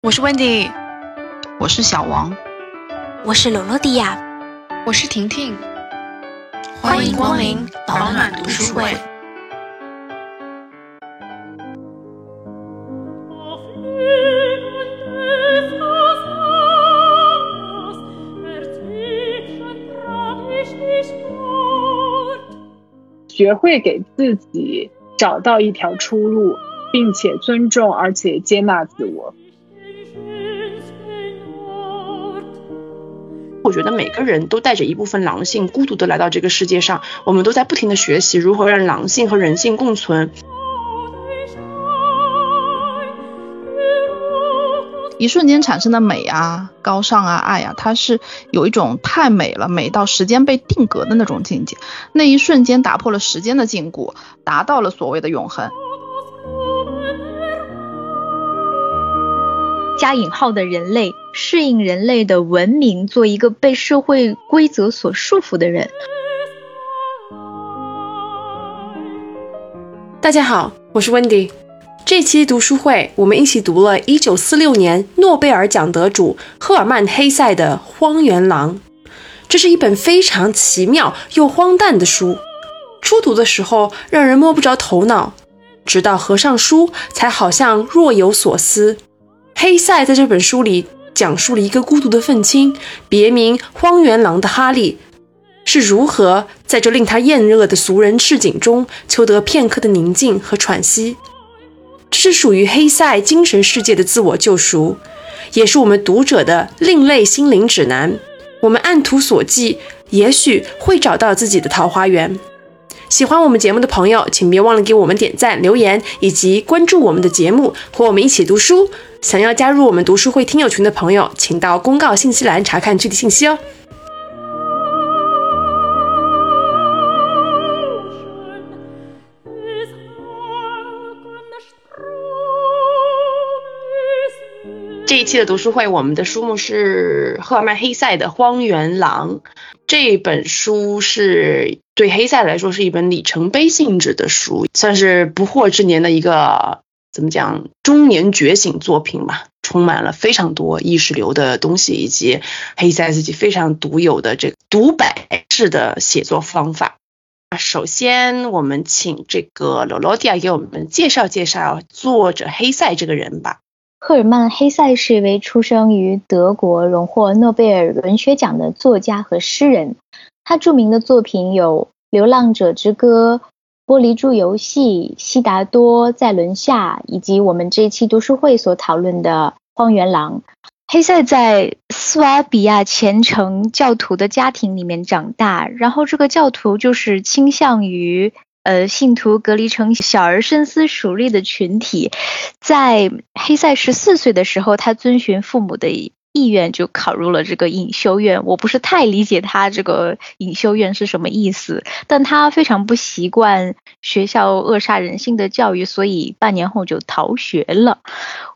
我是 Wendy，我是小王，我是罗罗迪亚，我是婷婷，欢迎光临保暖读书会。学会给自己找到一条出路，并且尊重而且接纳自我。我觉得每个人都带着一部分狼性，孤独的来到这个世界上。我们都在不停的学习如何让狼性和人性共存。一瞬间产生的美啊、高尚啊、爱啊，它是有一种太美了，美到时间被定格的那种境界。那一瞬间打破了时间的禁锢，达到了所谓的永恒。加引号的人类适应人类的文明，做一个被社会规则所束缚的人。大家好，我是 Wendy。这期读书会，我们一起读了1946年诺贝尔奖得主赫尔曼·黑塞的《荒原狼》。这是一本非常奇妙又荒诞的书。初读的时候让人摸不着头脑，直到合上书，才好像若有所思。黑塞在这本书里讲述了一个孤独的愤青，别名“荒原狼”的哈利，是如何在这令他厌恶的俗人市井中求得片刻的宁静和喘息。这是属于黑塞精神世界的自我救赎，也是我们读者的另类心灵指南。我们按图索骥，也许会找到自己的桃花源。喜欢我们节目的朋友，请别忘了给我们点赞、留言以及关注我们的节目，和我们一起读书。想要加入我们读书会听友群的朋友，请到公告信息栏查看具体信息哦。这一期的读书会，我们的书目是赫尔曼·黑塞的《荒原狼》。这本书是对黑塞来说是一本里程碑性质的书，算是不惑之年的一个怎么讲中年觉醒作品吧，充满了非常多意识流的东西，以及黑塞自己非常独有的这个独白式的写作方法。首先，我们请这个罗罗迪亚给我们介绍介绍作者黑塞这个人吧。赫尔曼·黑塞是一位出生于德国、荣获诺贝尔文学奖的作家和诗人。他著名的作品有《流浪者之歌》《玻璃珠游戏》《悉达多在轮下》，以及我们这一期读书会所讨论的《荒原狼》。黑塞在斯瓦比亚虔诚教徒的家庭里面长大，然后这个教徒就是倾向于。呃，信徒隔离成小而深思熟虑的群体，在黑塞十四岁的时候，他遵循父母的意愿，就考入了这个隐修院。我不是太理解他这个隐修院是什么意思，但他非常不习惯学校扼杀人性的教育，所以半年后就逃学了。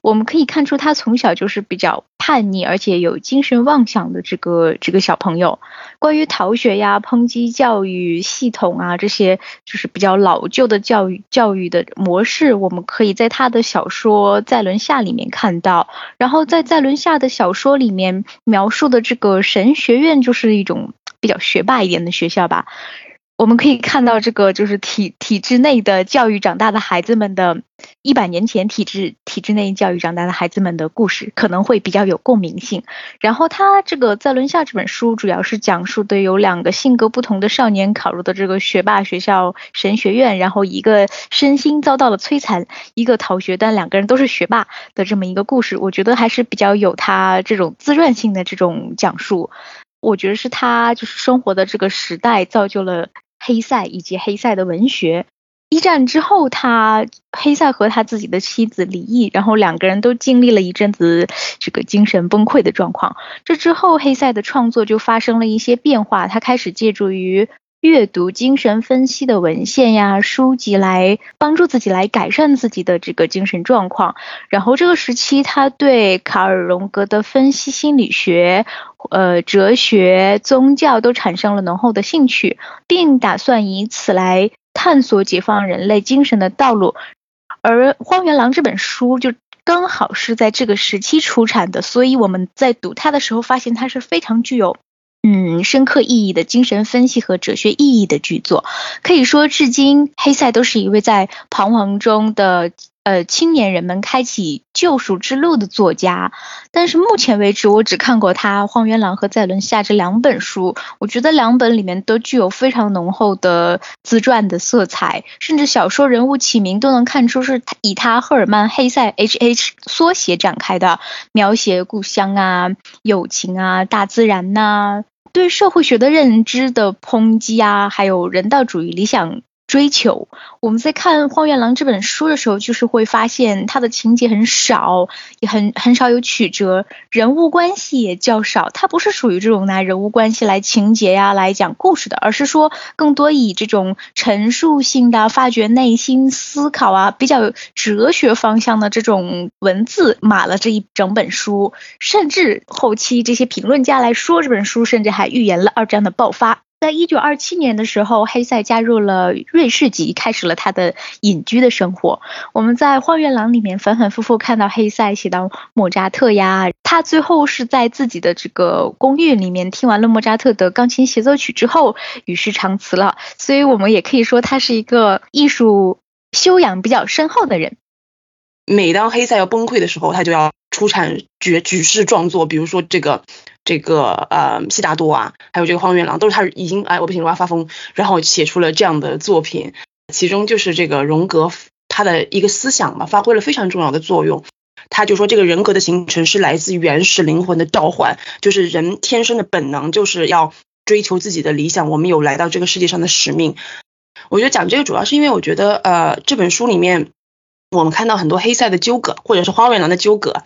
我们可以看出，他从小就是比较。叛逆而且有精神妄想的这个这个小朋友，关于逃学呀、抨击教育系统啊这些，就是比较老旧的教育教育的模式，我们可以在他的小说《在轮下》里面看到。然后在《在轮下》的小说里面描述的这个神学院，就是一种比较学霸一点的学校吧。我们可以看到，这个就是体体制内的教育长大的孩子们的，一百年前体制体制内教育长大的孩子们的故事，可能会比较有共鸣性。然后他这个在轮下这本书，主要是讲述的有两个性格不同的少年考入的这个学霸学校神学院，然后一个身心遭到了摧残，一个逃学，但两个人都是学霸的这么一个故事。我觉得还是比较有他这种自传性的这种讲述。我觉得是他就是生活的这个时代造就了。黑塞以及黑塞的文学。一战之后，他黑塞和他自己的妻子离异，然后两个人都经历了一阵子这个精神崩溃的状况。这之后，黑塞的创作就发生了一些变化，他开始借助于阅读精神分析的文献呀、书籍来帮助自己来改善自己的这个精神状况。然后这个时期，他对卡尔荣格的分析心理学。呃，哲学、宗教都产生了浓厚的兴趣，并打算以此来探索解放人类精神的道路。而《荒原狼》这本书就刚好是在这个时期出产的，所以我们在读它的时候，发现它是非常具有嗯深刻意义的精神分析和哲学意义的剧作。可以说，至今黑塞都是一位在彷徨中的。呃，青年人们开启救赎之路的作家，但是目前为止，我只看过他《荒原狼》和《在轮下》这两本书。我觉得两本里面都具有非常浓厚的自传的色彩，甚至小说人物起名都能看出是以他赫尔曼·黑塞 （H.H.） 缩写展开的，描写故乡啊、友情啊、大自然呐，对社会学的认知的抨击啊，还有人道主义理想。追求，我们在看《荒原狼》这本书的时候，就是会发现它的情节很少，也很很少有曲折，人物关系也较少。它不是属于这种拿人物关系来情节呀来讲故事的，而是说更多以这种陈述性的、发掘内心思考啊，比较哲学方向的这种文字码了这一整本书。甚至后期这些评论家来说，这本书甚至还预言了二战的爆发。在一九二七年的时候，黑塞加入了瑞士籍，开始了他的隐居的生活。我们在《荒原狼》里面反反复复看到黑塞写到莫扎特呀，他最后是在自己的这个公寓里面听完了莫扎特的钢琴协奏曲之后与世长辞了。所以我们也可以说他是一个艺术修养比较深厚的人。每当黑塞要崩溃的时候，他就要出产绝举世壮作，比如说这个。这个呃，悉达多啊，还有这个荒原狼，都是他已经哎，我不行，我要发疯，然后写出了这样的作品。其中就是这个荣格他的一个思想嘛，发挥了非常重要的作用。他就说，这个人格的形成是来自原始灵魂的召唤，就是人天生的本能，就是要追求自己的理想。我们有来到这个世界上的使命。我觉得讲这个主要是因为我觉得呃，这本书里面我们看到很多黑塞的纠葛，或者是荒原狼的纠葛。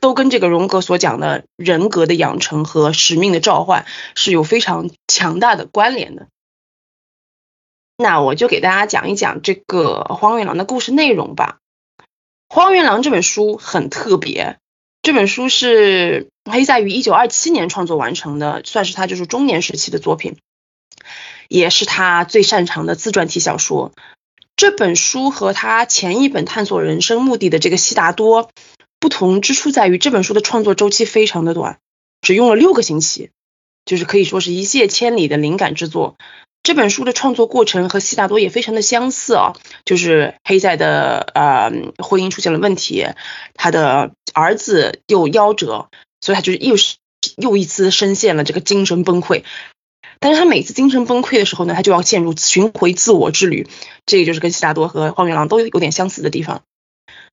都跟这个荣格所讲的人格的养成和使命的召唤是有非常强大的关联的。那我就给大家讲一讲这个《荒原狼》的故事内容吧。《荒原狼》这本书很特别，这本书是黑塞于一九二七年创作完成的，算是他就是中年时期的作品，也是他最擅长的自传体小说。这本书和他前一本探索人生目的的这个《悉达多》。不同之处在于，这本书的创作周期非常的短，只用了六个星期，就是可以说是一泻千里的灵感之作。这本书的创作过程和悉达多也非常的相似啊，就是黑塞的呃婚姻出现了问题，他的儿子又夭折，所以他就是又是又一次深陷了这个精神崩溃。但是他每次精神崩溃的时候呢，他就要陷入寻回自我之旅，这个就是跟悉达多和荒原狼都有点相似的地方。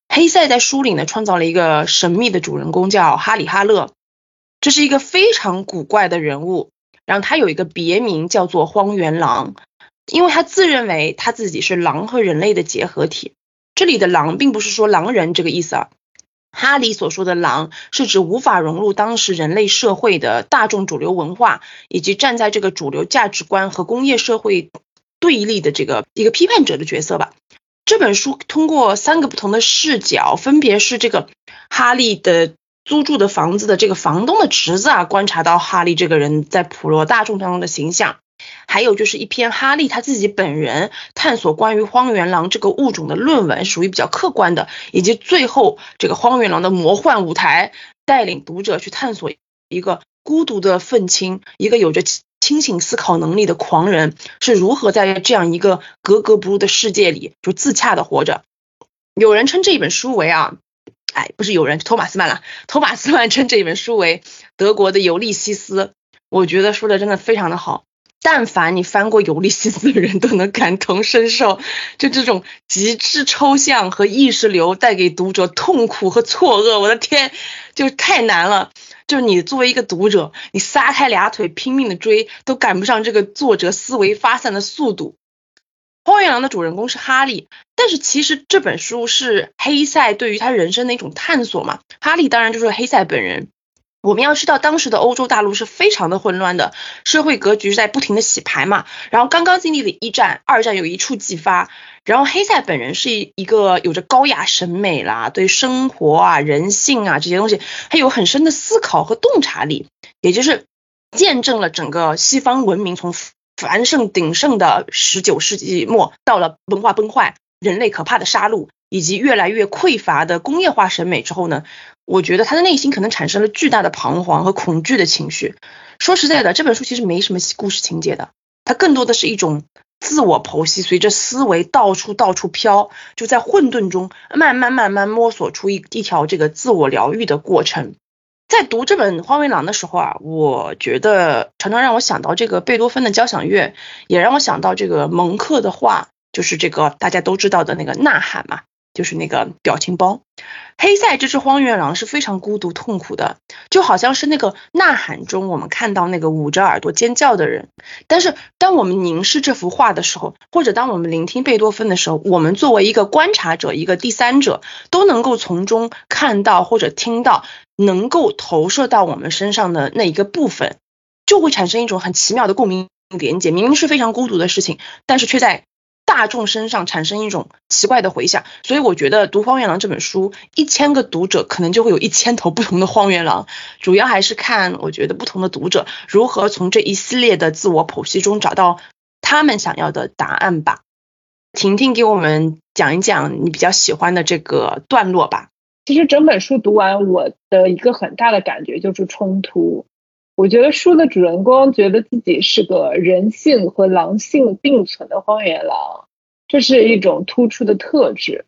黑塞在书里呢，创造了一个神秘的主人公，叫哈里哈勒。这是一个非常古怪的人物，然后他有一个别名叫做荒原狼，因为他自认为他自己是狼和人类的结合体。这里的狼并不是说狼人这个意思啊，哈里所说的狼是指无法融入当时人类社会的大众主流文化，以及站在这个主流价值观和工业社会对立的这个一个批判者的角色吧。这本书通过三个不同的视角，分别是这个哈利的租住的房子的这个房东的侄子啊，观察到哈利这个人在普罗大众当中的形象，还有就是一篇哈利他自己本人探索关于荒原狼这个物种的论文，属于比较客观的，以及最后这个荒原狼的魔幻舞台，带领读者去探索一个孤独的愤青，一个有着。清醒思考能力的狂人是如何在这样一个格格不入的世界里就自洽的活着？有人称这一本书为啊，哎，不是有人，托马斯曼了。托马斯曼称这一本书为德国的《尤利西斯》，我觉得说的真的非常的好。但凡你翻过《尤利西斯》的人都能感同身受，就这种极致抽象和意识流带给读者痛苦和错愕，我的天，就太难了。就是你作为一个读者，你撒开俩腿拼命的追，都赶不上这个作者思维发散的速度。荒原狼的主人公是哈利，但是其实这本书是黑塞对于他人生的一种探索嘛。哈利当然就是黑塞本人。我们要知道，当时的欧洲大陆是非常的混乱的，社会格局在不停的洗牌嘛。然后刚刚经历了一战、二战，有一触即发。然后黑塞本人是一一个有着高雅审美啦，对生活啊、人性啊这些东西，他有很深的思考和洞察力，也就是见证了整个西方文明从繁盛鼎盛的十九世纪末到了文化崩坏、人类可怕的杀戮，以及越来越匮乏的工业化审美之后呢，我觉得他的内心可能产生了巨大的彷徨和恐惧的情绪。说实在的，这本书其实没什么故事情节的，它更多的是一种自我剖析，随着思维到处到处飘，就在混沌中慢慢慢慢摸索出一一条这个自我疗愈的过程。在读这本《荒原狼》的时候啊，我觉得常常让我想到这个贝多芬的交响乐，也让我想到这个蒙克的画，就是这个大家都知道的那个《呐喊》嘛。就是那个表情包，黑塞这只荒原狼是非常孤独痛苦的，就好像是那个呐喊中我们看到那个捂着耳朵尖叫的人。但是当我们凝视这幅画的时候，或者当我们聆听贝多芬的时候，我们作为一个观察者、一个第三者，都能够从中看到或者听到，能够投射到我们身上的那一个部分，就会产生一种很奇妙的共鸣连接。明明是非常孤独的事情，但是却在。大众身上产生一种奇怪的回响，所以我觉得读《荒原狼》这本书，一千个读者可能就会有一千头不同的荒原狼。主要还是看我觉得不同的读者如何从这一系列的自我剖析中找到他们想要的答案吧。婷婷给我们讲一讲你比较喜欢的这个段落吧。其实整本书读完，我的一个很大的感觉就是冲突。我觉得书的主人公觉得自己是个人性和狼性并存的荒原狼，这是一种突出的特质。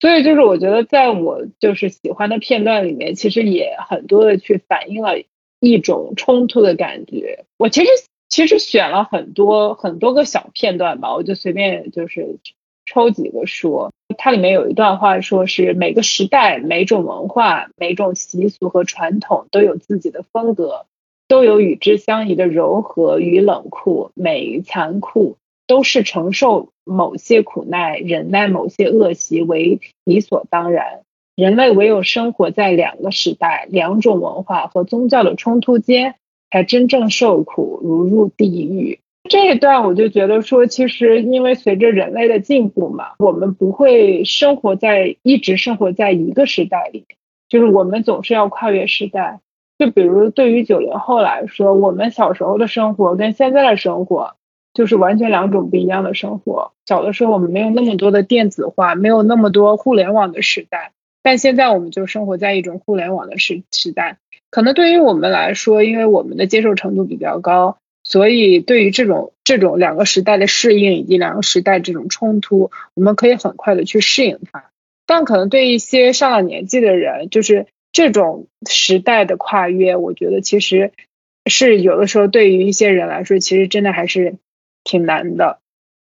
所以就是我觉得在我就是喜欢的片段里面，其实也很多的去反映了一种冲突的感觉。我其实其实选了很多很多个小片段吧，我就随便就是抽几个说。它里面有一段话说是每个时代、每种文化、每种习俗和传统都有自己的风格。都有与之相宜的柔和与冷酷、美与残酷，都是承受某些苦难、忍耐某些恶习为理所当然。人类唯有生活在两个时代、两种文化和宗教的冲突间，才真正受苦，如入地狱。这一段我就觉得说，其实因为随着人类的进步嘛，我们不会生活在一直生活在一个时代里，就是我们总是要跨越时代。就比如对于九零后来说，我们小时候的生活跟现在的生活就是完全两种不一样的生活。小的时候我们没有那么多的电子化，没有那么多互联网的时代，但现在我们就生活在一种互联网的时时代。可能对于我们来说，因为我们的接受程度比较高，所以对于这种这种两个时代的适应以及两个时代这种冲突，我们可以很快的去适应它。但可能对一些上了年纪的人，就是这种时代的跨越，我觉得其实是有的时候对于一些人来说，其实真的还是挺难的。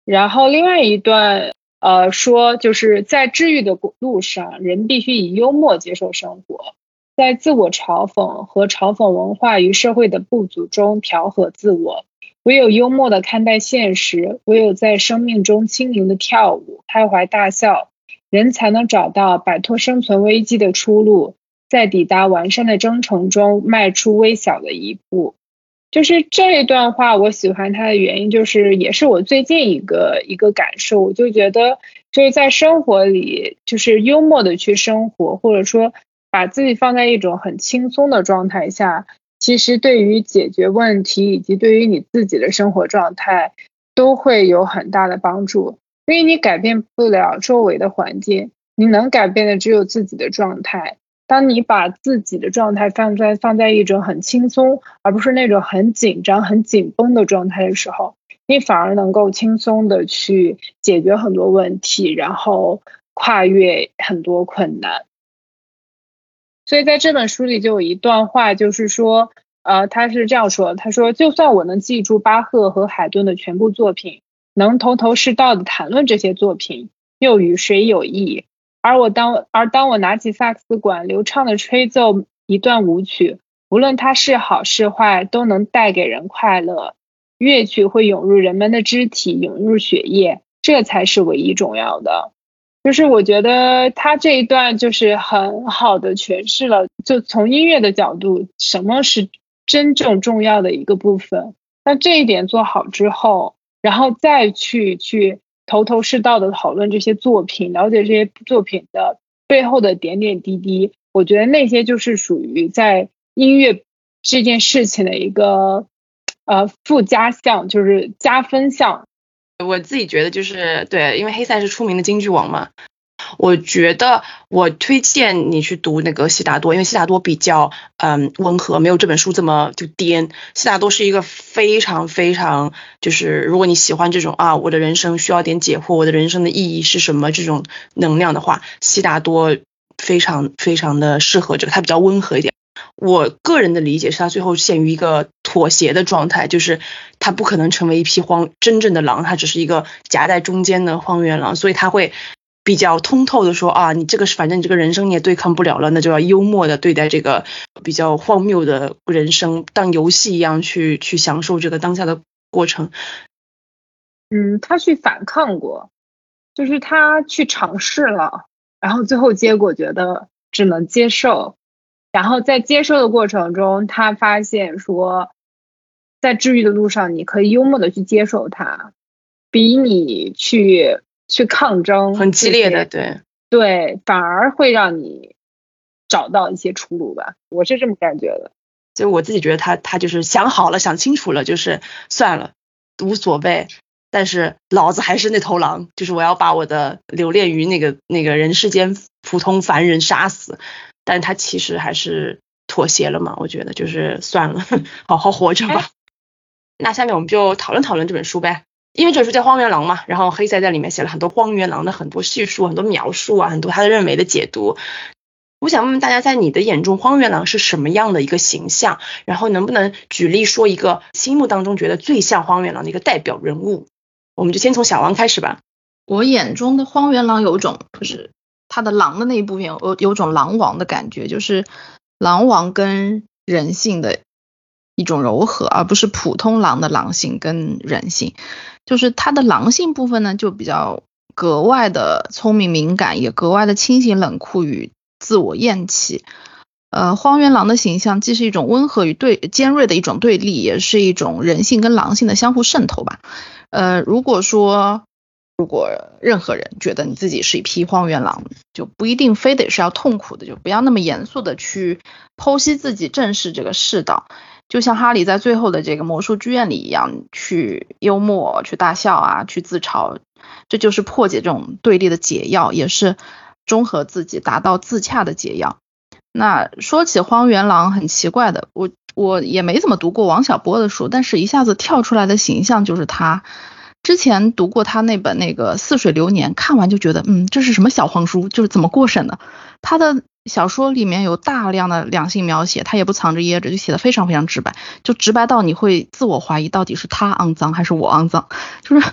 然后另外一段，呃，说就是在治愈的路上，人必须以幽默接受生活，在自我嘲讽和嘲讽文化与社会的不足中调和自我。唯有幽默的看待现实，唯有在生命中轻盈的跳舞、开怀大笑，人才能找到摆脱生存危机的出路。在抵达完善的征程中迈出微小的一步，就是这一段话，我喜欢它的原因就是，也是我最近一个一个感受，我就觉得就是在生活里，就是幽默的去生活，或者说把自己放在一种很轻松的状态下，其实对于解决问题以及对于你自己的生活状态都会有很大的帮助，因为你改变不了周围的环境，你能改变的只有自己的状态。当你把自己的状态放在放在一种很轻松，而不是那种很紧张、很紧绷的状态的时候，你反而能够轻松的去解决很多问题，然后跨越很多困难。所以在这本书里就有一段话，就是说，呃，他是这样说：他说，就算我能记住巴赫和海顿的全部作品，能头头是道的谈论这些作品，又与谁有益？而我当而当我拿起萨克斯管，流畅的吹奏一段舞曲，无论它是好是坏，都能带给人快乐。乐曲会涌入人们的肢体，涌入血液，这才是唯一重要的。就是我觉得他这一段就是很好的诠释了，就从音乐的角度，什么是真正重要的一个部分。那这一点做好之后，然后再去去。头头是道的讨论这些作品，了解这些作品的背后的点点滴滴，我觉得那些就是属于在音乐这件事情的一个呃附加项，就是加分项。我自己觉得就是对，因为黑塞是出名的京剧王嘛，我觉得我推荐你去读那个悉达多，因为悉达多比较嗯温和，没有这本书这么就颠。悉达多是一个非常非常就是如果你喜欢这种啊，我的人生需要点解惑，我的人生的意义是什么这种能量的话，悉达多非常非常的适合这个，它比较温和一点。我个人的理解是他最后陷于一个妥协的状态，就是他不可能成为一匹荒真正的狼，他只是一个夹在中间的荒原狼，所以他会比较通透的说啊，你这个是反正你这个人生你也对抗不了了，那就要幽默的对待这个比较荒谬的人生，当游戏一样去去享受这个当下的过程。嗯，他去反抗过，就是他去尝试了，然后最后结果觉得只能接受。然后在接受的过程中，他发现说，在治愈的路上，你可以幽默的去接受它，比你去去抗争很激烈的，对对，反而会让你找到一些出路吧。我是这么感觉的。就我自己觉得，他他就是想好了，想清楚了，就是算了，无所谓。但是老子还是那头狼，就是我要把我的留恋于那个那个人世间普通凡人杀死。但他其实还是妥协了嘛？我觉得就是算了，好好活着吧。那下面我们就讨论讨论这本书呗，因为这本书叫《荒原狼》嘛，然后黑塞在里面写了很多荒原狼的很多叙述、很多描述啊，很多他的认为的解读。我想问问大家，在你的眼中，荒原狼是什么样的一个形象？然后能不能举例说一个心目当中觉得最像荒原狼的一个代表人物？我们就先从小王开始吧。我眼中的荒原狼有种就是。他的狼的那一部分有有种狼王的感觉，就是狼王跟人性的一种柔和，而不是普通狼的狼性跟人性。就是它的狼性部分呢，就比较格外的聪明敏感，也格外的清醒冷酷与自我厌弃。呃，荒原狼的形象既是一种温和与对尖锐的一种对立，也是一种人性跟狼性的相互渗透吧。呃，如果说。如果任何人觉得你自己是一匹荒原狼，就不一定非得是要痛苦的，就不要那么严肃的去剖析自己，正视这个世道。就像哈利在最后的这个魔术剧院里一样，去幽默，去大笑啊，去自嘲，这就是破解这种对立的解药，也是中和自己、达到自洽的解药。那说起荒原狼，很奇怪的，我我也没怎么读过王小波的书，但是一下子跳出来的形象就是他。之前读过他那本那个《似水流年》，看完就觉得，嗯，这是什么小黄书？就是怎么过审的？他的小说里面有大量的两性描写，他也不藏着掖着，就写的非常非常直白，就直白到你会自我怀疑，到底是他肮脏还是我肮脏？就是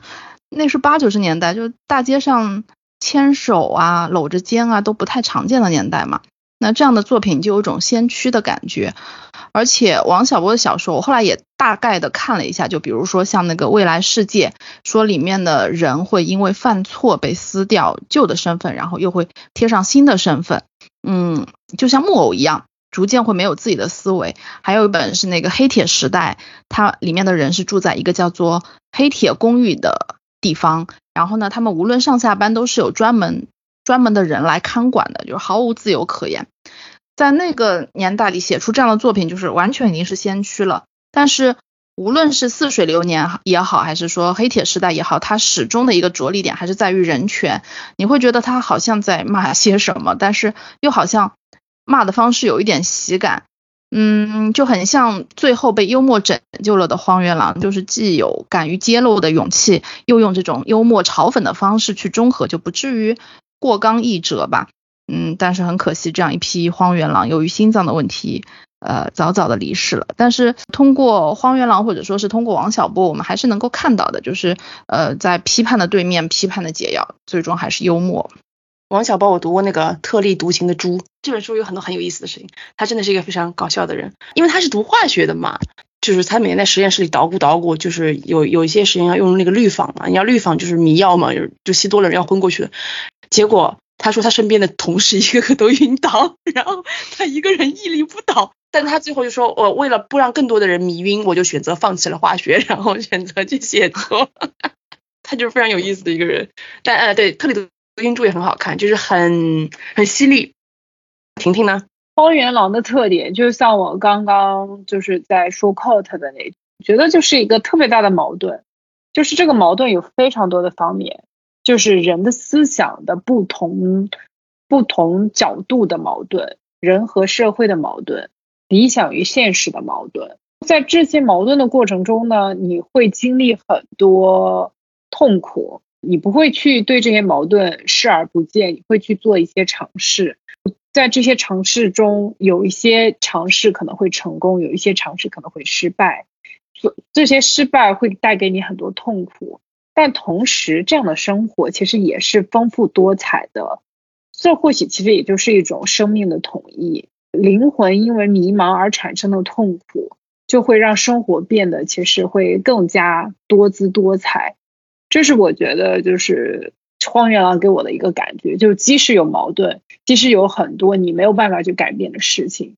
那是八九十年代，就是大街上牵手啊、搂着肩啊都不太常见的年代嘛。那这样的作品就有种先驱的感觉。而且王小波的小说，我后来也大概的看了一下，就比如说像那个《未来世界》，说里面的人会因为犯错被撕掉旧的身份，然后又会贴上新的身份，嗯，就像木偶一样，逐渐会没有自己的思维。还有一本是那个《黑铁时代》，它里面的人是住在一个叫做黑铁公寓的地方，然后呢，他们无论上下班都是有专门专门的人来看管的，就是毫无自由可言。在那个年代里写出这样的作品，就是完全已经是先驱了。但是无论是似水流年也好，还是说黑铁时代也好，它始终的一个着力点还是在于人权。你会觉得他好像在骂些什么，但是又好像骂的方式有一点喜感，嗯，就很像最后被幽默拯救了的荒原狼，就是既有敢于揭露的勇气，又用这种幽默嘲讽的方式去中和，就不至于过刚易折吧。嗯，但是很可惜，这样一批荒原狼由于心脏的问题，呃，早早的离世了。但是通过荒原狼，或者说是通过王小波，我们还是能够看到的，就是呃，在批判的对面，批判的解药，最终还是幽默。王小波，我读过那个《特立独行的猪》这本书，有很多很有意思的事情。他真的是一个非常搞笑的人，因为他是读化学的嘛，就是他每天在实验室里捣鼓捣鼓，就是有有一些实验要用那个氯仿嘛，你要氯仿就是迷药嘛，就吸多了人要昏过去，结果。他说他身边的同事一个个都晕倒，然后他一个人屹立不倒。但他最后就说：“我为了不让更多的人迷晕，我就选择放弃了化学，然后选择去写作。”他就是非常有意思的一个人。但呃，对特里独行柱也很好看，就是很很犀利。婷婷呢？荒原狼的特点就像我刚刚就是在说 cot 的那，觉得就是一个特别大的矛盾，就是这个矛盾有非常多的方面。就是人的思想的不同不同角度的矛盾，人和社会的矛盾，理想与现实的矛盾。在这些矛盾的过程中呢，你会经历很多痛苦，你不会去对这些矛盾视而不见，你会去做一些尝试。在这些尝试中，有一些尝试可能会成功，有一些尝试可能会失败。这这些失败会带给你很多痛苦，但同时，这样的生活其实也是丰富多彩的。这或许其实也就是一种生命的统一。灵魂因为迷茫而产生的痛苦。就会让生活变得其实会更加多姿多彩，这是我觉得就是荒原狼给我的一个感觉，就即使有矛盾，即使有很多你没有办法去改变的事情，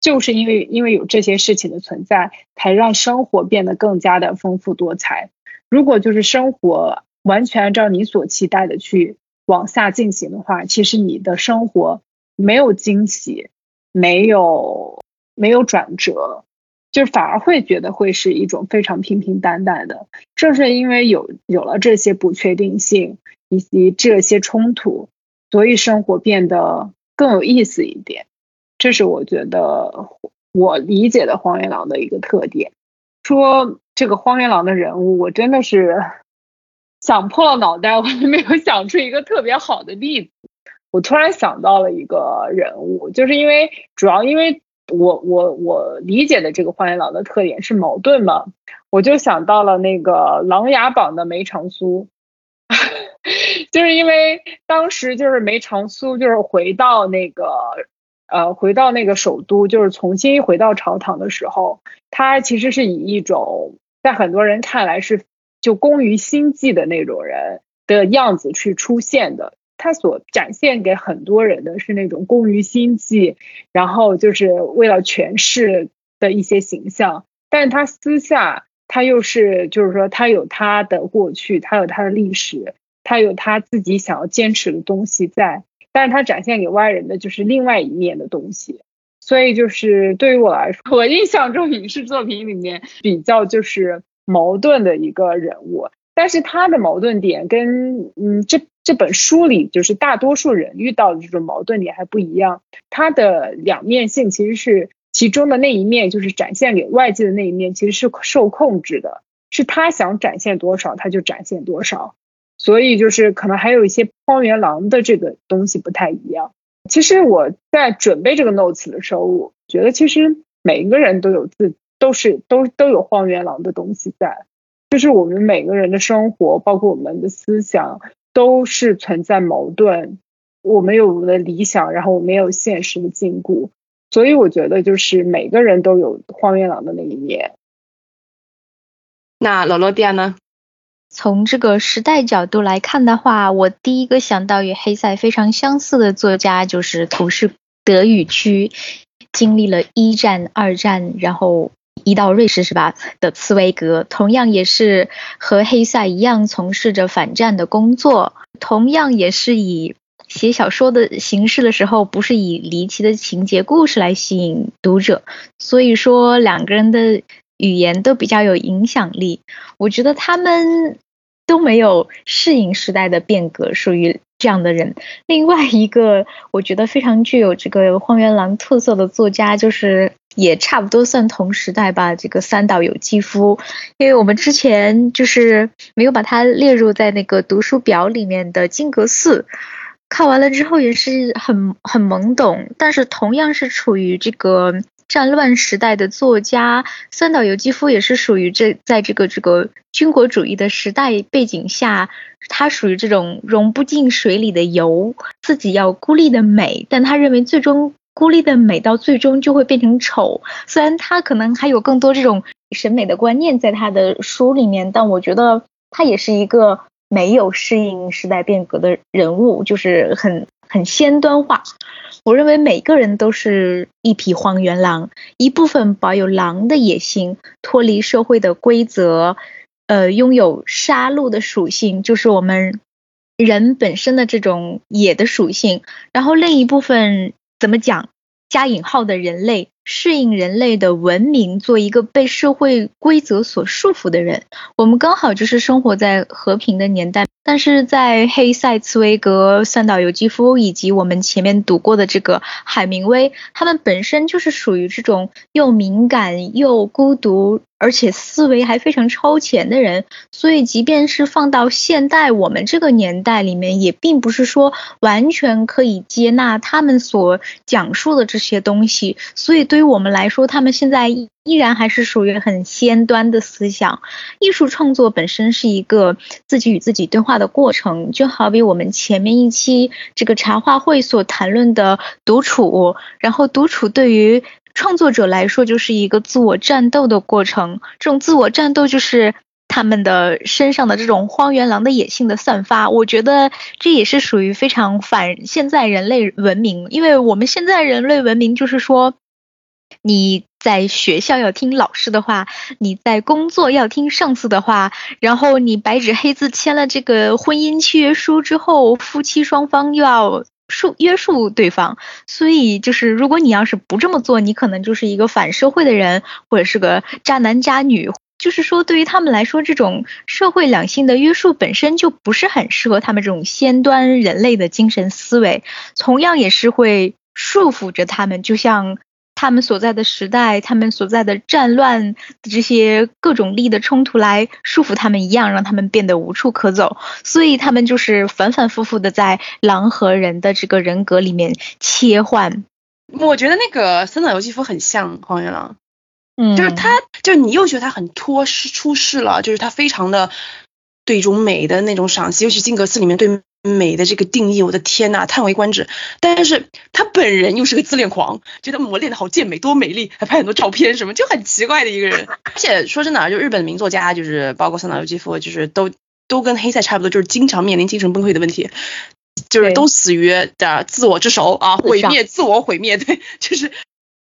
就是因为因为有这些事情的存在，才让生活变得更加的丰富多彩。如果就是生活完全按照你所期待的去往下进行的话，其实你的生活没有惊喜，没有没有转折。就反而会觉得会是一种非常平平淡淡的，正是因为有有了这些不确定性以及这些冲突，所以生活变得更有意思一点。这是我觉得我理解的黄原狼的一个特点。说这个荒原狼的人物，我真的是想破了脑袋，我都没有想出一个特别好的例子。我突然想到了一个人物，就是因为主要因为。我我我理解的这个荒原狼的特点是矛盾嘛，我就想到了那个《琅琊榜》的梅长苏，就是因为当时就是梅长苏就是回到那个呃回到那个首都，就是重新回到朝堂的时候，他其实是以一种在很多人看来是就工于心计的那种人的样子去出现的。他所展现给很多人的是那种工于心计，然后就是为了权势的一些形象，但是他私下他又是就是说他有他的过去，他有他的历史，他有他自己想要坚持的东西在，但是他展现给外人的就是另外一面的东西，所以就是对于我来说，我印象中影视作品里面比较就是矛盾的一个人物，但是他的矛盾点跟嗯这。这本书里，就是大多数人遇到的这种矛盾点还不一样。他的两面性其实是其中的那一面，就是展现给外界的那一面，其实是受控制的，是他想展现多少他就展现多少。所以就是可能还有一些荒原狼的这个东西不太一样。其实我在准备这个 notes 的时候，我觉得其实每一个人都有自都是都都有荒原狼的东西在，就是我们每个人的生活，包括我们的思想。都是存在矛盾，我们有我们的理想，然后我们也有现实的禁锢，所以我觉得就是每个人都有荒原狼的那一面。那罗罗迪亚呢？从这个时代角度来看的话，我第一个想到与黑塞非常相似的作家就是图士德语区，经历了一战、二战，然后。一到瑞士是吧？的茨威格同样也是和黑塞一样从事着反战的工作，同样也是以写小说的形式的时候，不是以离奇的情节故事来吸引读者。所以说，两个人的语言都比较有影响力。我觉得他们都没有适应时代的变革，属于。这样的人，另外一个我觉得非常具有这个荒原狼特色的作家，就是也差不多算同时代吧。这个三岛由纪夫，因为我们之前就是没有把它列入在那个读书表里面的《金阁寺》，看完了之后也是很很懵懂，但是同样是处于这个。战乱时代的作家三岛由纪夫也是属于这，在这个这个军国主义的时代背景下，他属于这种融不进水里的油，自己要孤立的美，但他认为最终孤立的美到最终就会变成丑。虽然他可能还有更多这种审美的观念在他的书里面，但我觉得他也是一个没有适应时代变革的人物，就是很很先端化。我认为每个人都是一匹荒原狼，一部分保有狼的野心，脱离社会的规则，呃，拥有杀戮的属性，就是我们人本身的这种野的属性。然后另一部分怎么讲？加引号的人类适应人类的文明，做一个被社会规则所束缚的人。我们刚好就是生活在和平的年代，但。是在黑塞茨威格、三岛由纪夫以及我们前面读过的这个海明威，他们本身就是属于这种又敏感又孤独。而且思维还非常超前的人，所以即便是放到现代我们这个年代里面，也并不是说完全可以接纳他们所讲述的这些东西。所以对于我们来说，他们现在依然还是属于很先端的思想。艺术创作本身是一个自己与自己对话的过程，就好比我们前面一期这个茶话会所谈论的独处，然后独处对于。创作者来说，就是一个自我战斗的过程。这种自我战斗，就是他们的身上的这种荒原狼的野性的散发。我觉得这也是属于非常反现在人类文明，因为我们现在人类文明就是说，你在学校要听老师的话，你在工作要听上司的话，然后你白纸黑字签了这个婚姻契约书之后，夫妻双方又要。束约束对方，所以就是如果你要是不这么做，你可能就是一个反社会的人，或者是个渣男渣女。就是说，对于他们来说，这种社会两性的约束本身就不是很适合他们这种先端人类的精神思维，同样也是会束缚着他们，就像。他们所在的时代，他们所在的战乱这些各种利益的冲突来束缚他们一样，让他们变得无处可走。所以他们就是反反复复的在狼和人的这个人格里面切换。我觉得那个森岛由纪夫很像黄原狼，嗯，就是他，就是你又觉得他很脱世出世了，就是他非常的对一种美的那种赏析，尤其金阁寺里面对。美的这个定义，我的天呐，叹为观止。但是他本人又是个自恋狂，觉得我练的好健美，多美丽，还拍很多照片，什么就很奇怪的一个人。而且说真的，就日本名作家，就是包括三岛由纪夫，就是都都跟黑塞差不多，就是经常面临精神崩溃的问题，就是都死于的自我之手啊，毁灭，自我毁灭，对，就是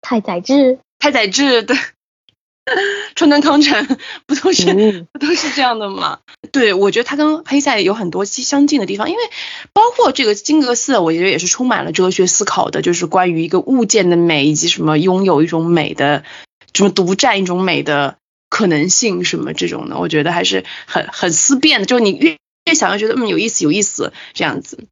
太宰治，太宰治，对。川端康成不都是不都是这样的吗？对，我觉得他跟黑塞有很多相近的地方，因为包括这个金阁寺，我觉得也是充满了哲学思考的，就是关于一个物件的美，以及什么拥有一种美的，什么独占一种美的可能性，什么这种的，我觉得还是很很思辨的。就你越越想，越觉得嗯有意思，有意思这样子。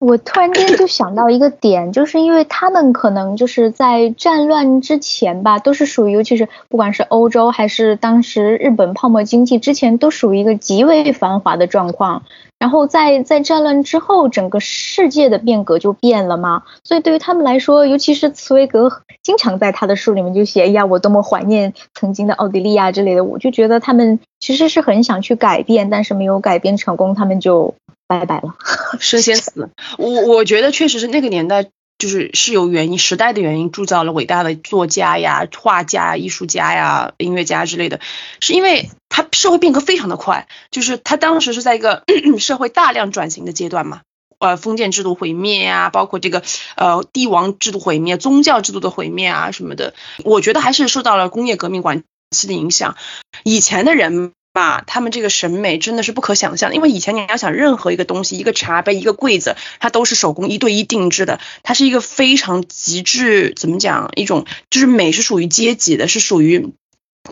我突然间就想到一个点，就是因为他们可能就是在战乱之前吧，都是属于，尤其是不管是欧洲还是当时日本泡沫经济之前，都属于一个极为繁华的状况。然后在在战乱之后，整个世界的变革就变了嘛。所以对于他们来说，尤其是茨威格，经常在他的书里面就写：“哎呀，我多么怀念曾经的奥地利啊之类的。”我就觉得他们其实是很想去改变，但是没有改变成功，他们就。拜拜了，生先死。我我觉得确实是那个年代，就是是有原因，时代的原因铸造了伟大的作家呀、画家、艺术家呀、音乐家之类的，是因为他社会变革非常的快，就是他当时是在一个 社会大量转型的阶段嘛，呃，封建制度毁灭呀，包括这个呃帝王制度毁灭、宗教制度的毁灭啊什么的，我觉得还是受到了工业革命晚期的影响，以前的人。吧，他们这个审美真的是不可想象，因为以前你要想任何一个东西，一个茶杯，一个柜子，它都是手工一对一定制的，它是一个非常极致，怎么讲？一种就是美是属于阶级的，是属于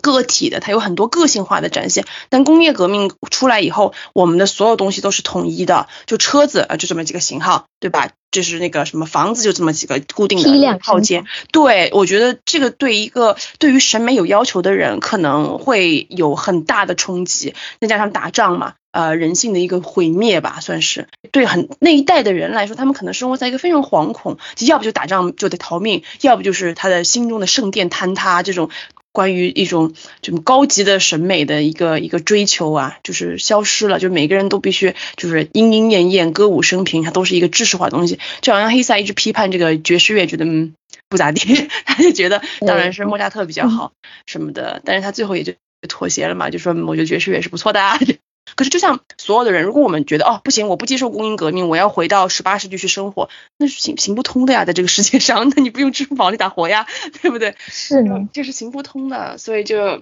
个体的，它有很多个性化的展现。但工业革命出来以后，我们的所有东西都是统一的，就车子啊，就这么几个型号，对吧？就是那个什么房子，就这么几个固定的套件。对，我觉得这个对一个对于审美有要求的人，可能会有很大的冲击。再加上打仗嘛，呃，人性的一个毁灭吧，算是对很那一代的人来说，他们可能生活在一个非常惶恐，要不就打仗就得逃命，要不就是他的心中的圣殿坍塌这种。关于一种这么高级的审美的一个一个追求啊，就是消失了，就每个人都必须就是莺莺燕燕、歌舞升平，它都是一个知识化的东西。就好像黑塞一直批判这个爵士乐，觉得嗯不咋地，他就觉得当然是莫扎特比较好什么的，但是他最后也就妥协了嘛，就说我觉得爵士乐是不错的。可是，就像所有的人，如果我们觉得哦不行，我不接受工业革命，我要回到十八世纪去生活，那是行行不通的呀，在这个世界上，那你不用支付宝你咋活呀？对不对？是的，这是行不通的，所以就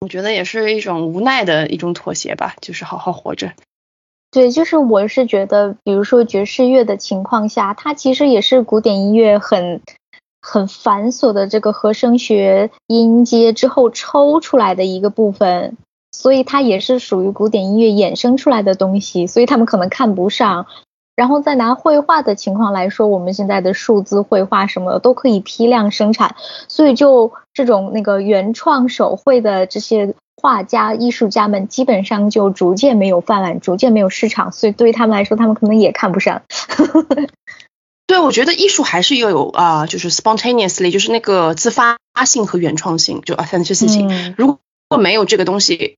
我觉得也是一种无奈的一种妥协吧，就是好好活着。对，就是我是觉得，比如说爵士乐的情况下，它其实也是古典音乐很很繁琐的这个和声学音阶之后抽出来的一个部分。所以它也是属于古典音乐衍生出来的东西，所以他们可能看不上。然后再拿绘画的情况来说，我们现在的数字绘画什么的都可以批量生产，所以就这种那个原创手绘的这些画家、艺术家们，基本上就逐渐没有饭碗，逐渐没有市场，所以对于他们来说，他们可能也看不上。对，我觉得艺术还是要有啊，就是 spontaneously，就是那个自发性和原创性，就 authenticity 性。如果没有这个东西。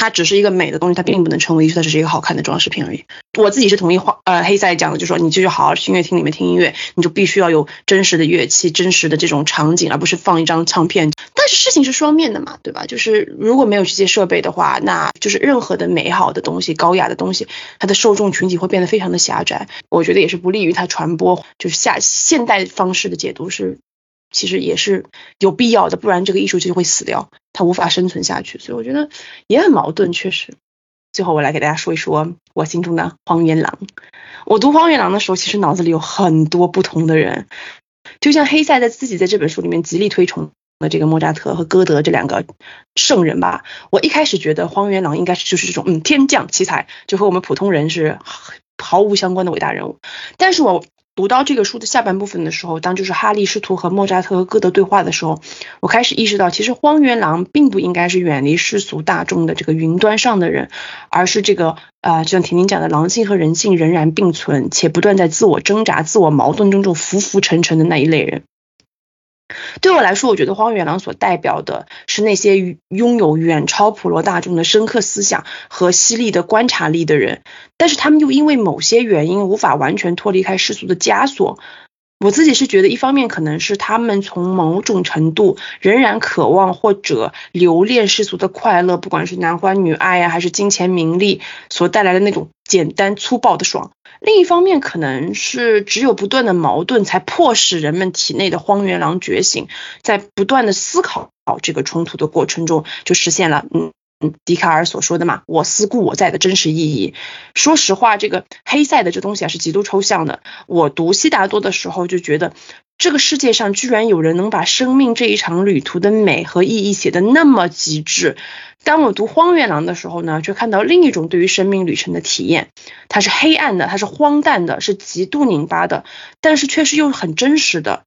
它只是一个美的东西，它并不能成为艺术，它只是一个好看的装饰品而已。我自己是同意画呃黑塞讲的，就说你继续好好去音乐厅里面听音乐，你就必须要有真实的乐器、真实的这种场景，而不是放一张唱片。但是事情是双面的嘛，对吧？就是如果没有这些设备的话，那就是任何的美好的东西、高雅的东西，它的受众群体会变得非常的狭窄。我觉得也是不利于它传播。就是下现代方式的解读是。其实也是有必要的，不然这个艺术就会死掉，它无法生存下去。所以我觉得也很矛盾，确实。最后我来给大家说一说我心中的荒原狼。我读荒原狼的时候，其实脑子里有很多不同的人，就像黑塞在自己在这本书里面极力推崇的这个莫扎特和歌德这两个圣人吧。我一开始觉得荒原狼应该是就是这种嗯天降奇才，就和我们普通人是毫无相关的伟大人物，但是我。读到这个书的下半部分的时候，当就是哈利试图和莫扎特和歌德对话的时候，我开始意识到，其实荒原狼并不应该是远离世俗大众的这个云端上的人，而是这个啊，就像婷婷讲的，狼性和人性仍然并存，且不断在自我挣扎、自我矛盾中这种浮浮沉沉的那一类人。对我来说，我觉得荒原狼所代表的是那些拥有远超普罗大众的深刻思想和犀利的观察力的人，但是他们又因为某些原因无法完全脱离开世俗的枷锁。我自己是觉得，一方面可能是他们从某种程度仍然渴望或者留恋世俗的快乐，不管是男欢女爱呀，还是金钱名利所带来的那种简单粗暴的爽；另一方面，可能是只有不断的矛盾，才迫使人们体内的荒原狼觉醒，在不断的思考这个冲突的过程中，就实现了嗯。嗯，笛卡尔所说的嘛，“我思故我在”的真实意义。说实话，这个黑塞的这东西啊是极度抽象的。我读悉达多的时候就觉得，这个世界上居然有人能把生命这一场旅途的美和意义写得那么极致。当我读荒原狼的时候呢，却看到另一种对于生命旅程的体验，它是黑暗的，它是荒诞的，是极度拧巴的，但是却是又很真实的。